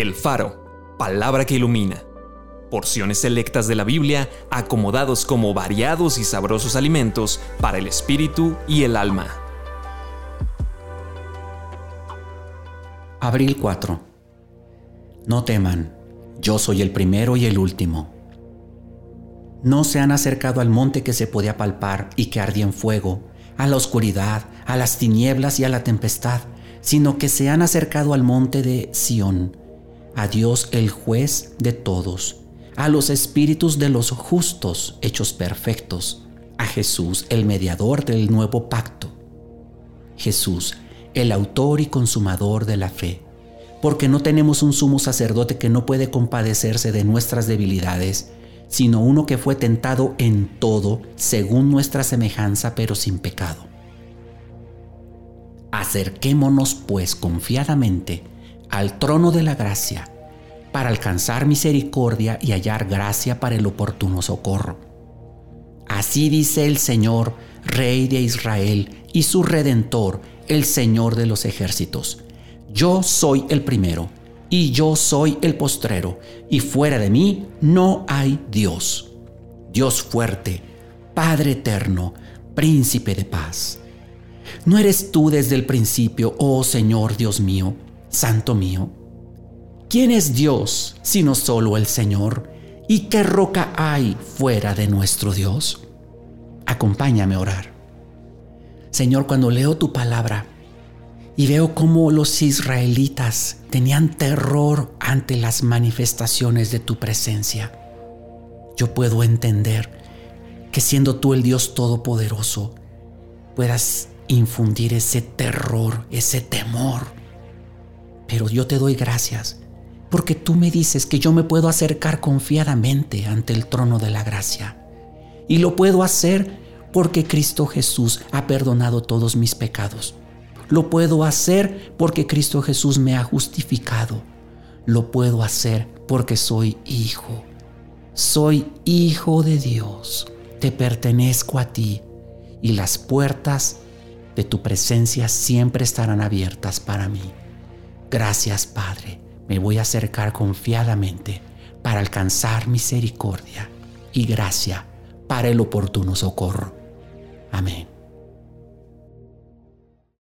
El Faro, palabra que ilumina. Porciones selectas de la Biblia acomodados como variados y sabrosos alimentos para el espíritu y el alma. Abril 4. No teman, yo soy el primero y el último. No se han acercado al monte que se podía palpar y que ardía en fuego, a la oscuridad, a las tinieblas y a la tempestad, sino que se han acercado al monte de Sión, a Dios el juez de todos, a los espíritus de los justos hechos perfectos, a Jesús el mediador del nuevo pacto. Jesús, el autor y consumador de la fe, porque no tenemos un sumo sacerdote que no puede compadecerse de nuestras debilidades, sino uno que fue tentado en todo según nuestra semejanza, pero sin pecado. Acerquémonos pues confiadamente al trono de la gracia para alcanzar misericordia y hallar gracia para el oportuno socorro. Así dice el Señor, Rey de Israel, y su Redentor, el Señor de los ejércitos. Yo soy el primero, y yo soy el postrero, y fuera de mí no hay Dios. Dios fuerte, Padre eterno, príncipe de paz. ¿No eres tú desde el principio, oh Señor Dios mío, Santo mío? ¿Quién es Dios sino solo el Señor? ¿Y qué roca hay fuera de nuestro Dios? Acompáñame a orar. Señor, cuando leo tu palabra y veo cómo los israelitas tenían terror ante las manifestaciones de tu presencia, yo puedo entender que siendo tú el Dios Todopoderoso, puedas infundir ese terror, ese temor. Pero yo te doy gracias porque tú me dices que yo me puedo acercar confiadamente ante el trono de la gracia. Y lo puedo hacer porque Cristo Jesús ha perdonado todos mis pecados. Lo puedo hacer porque Cristo Jesús me ha justificado. Lo puedo hacer porque soy hijo. Soy hijo de Dios. Te pertenezco a ti y las puertas de tu presencia siempre estarán abiertas para mí. Gracias Padre, me voy a acercar confiadamente para alcanzar misericordia y gracia para el oportuno socorro. Amén.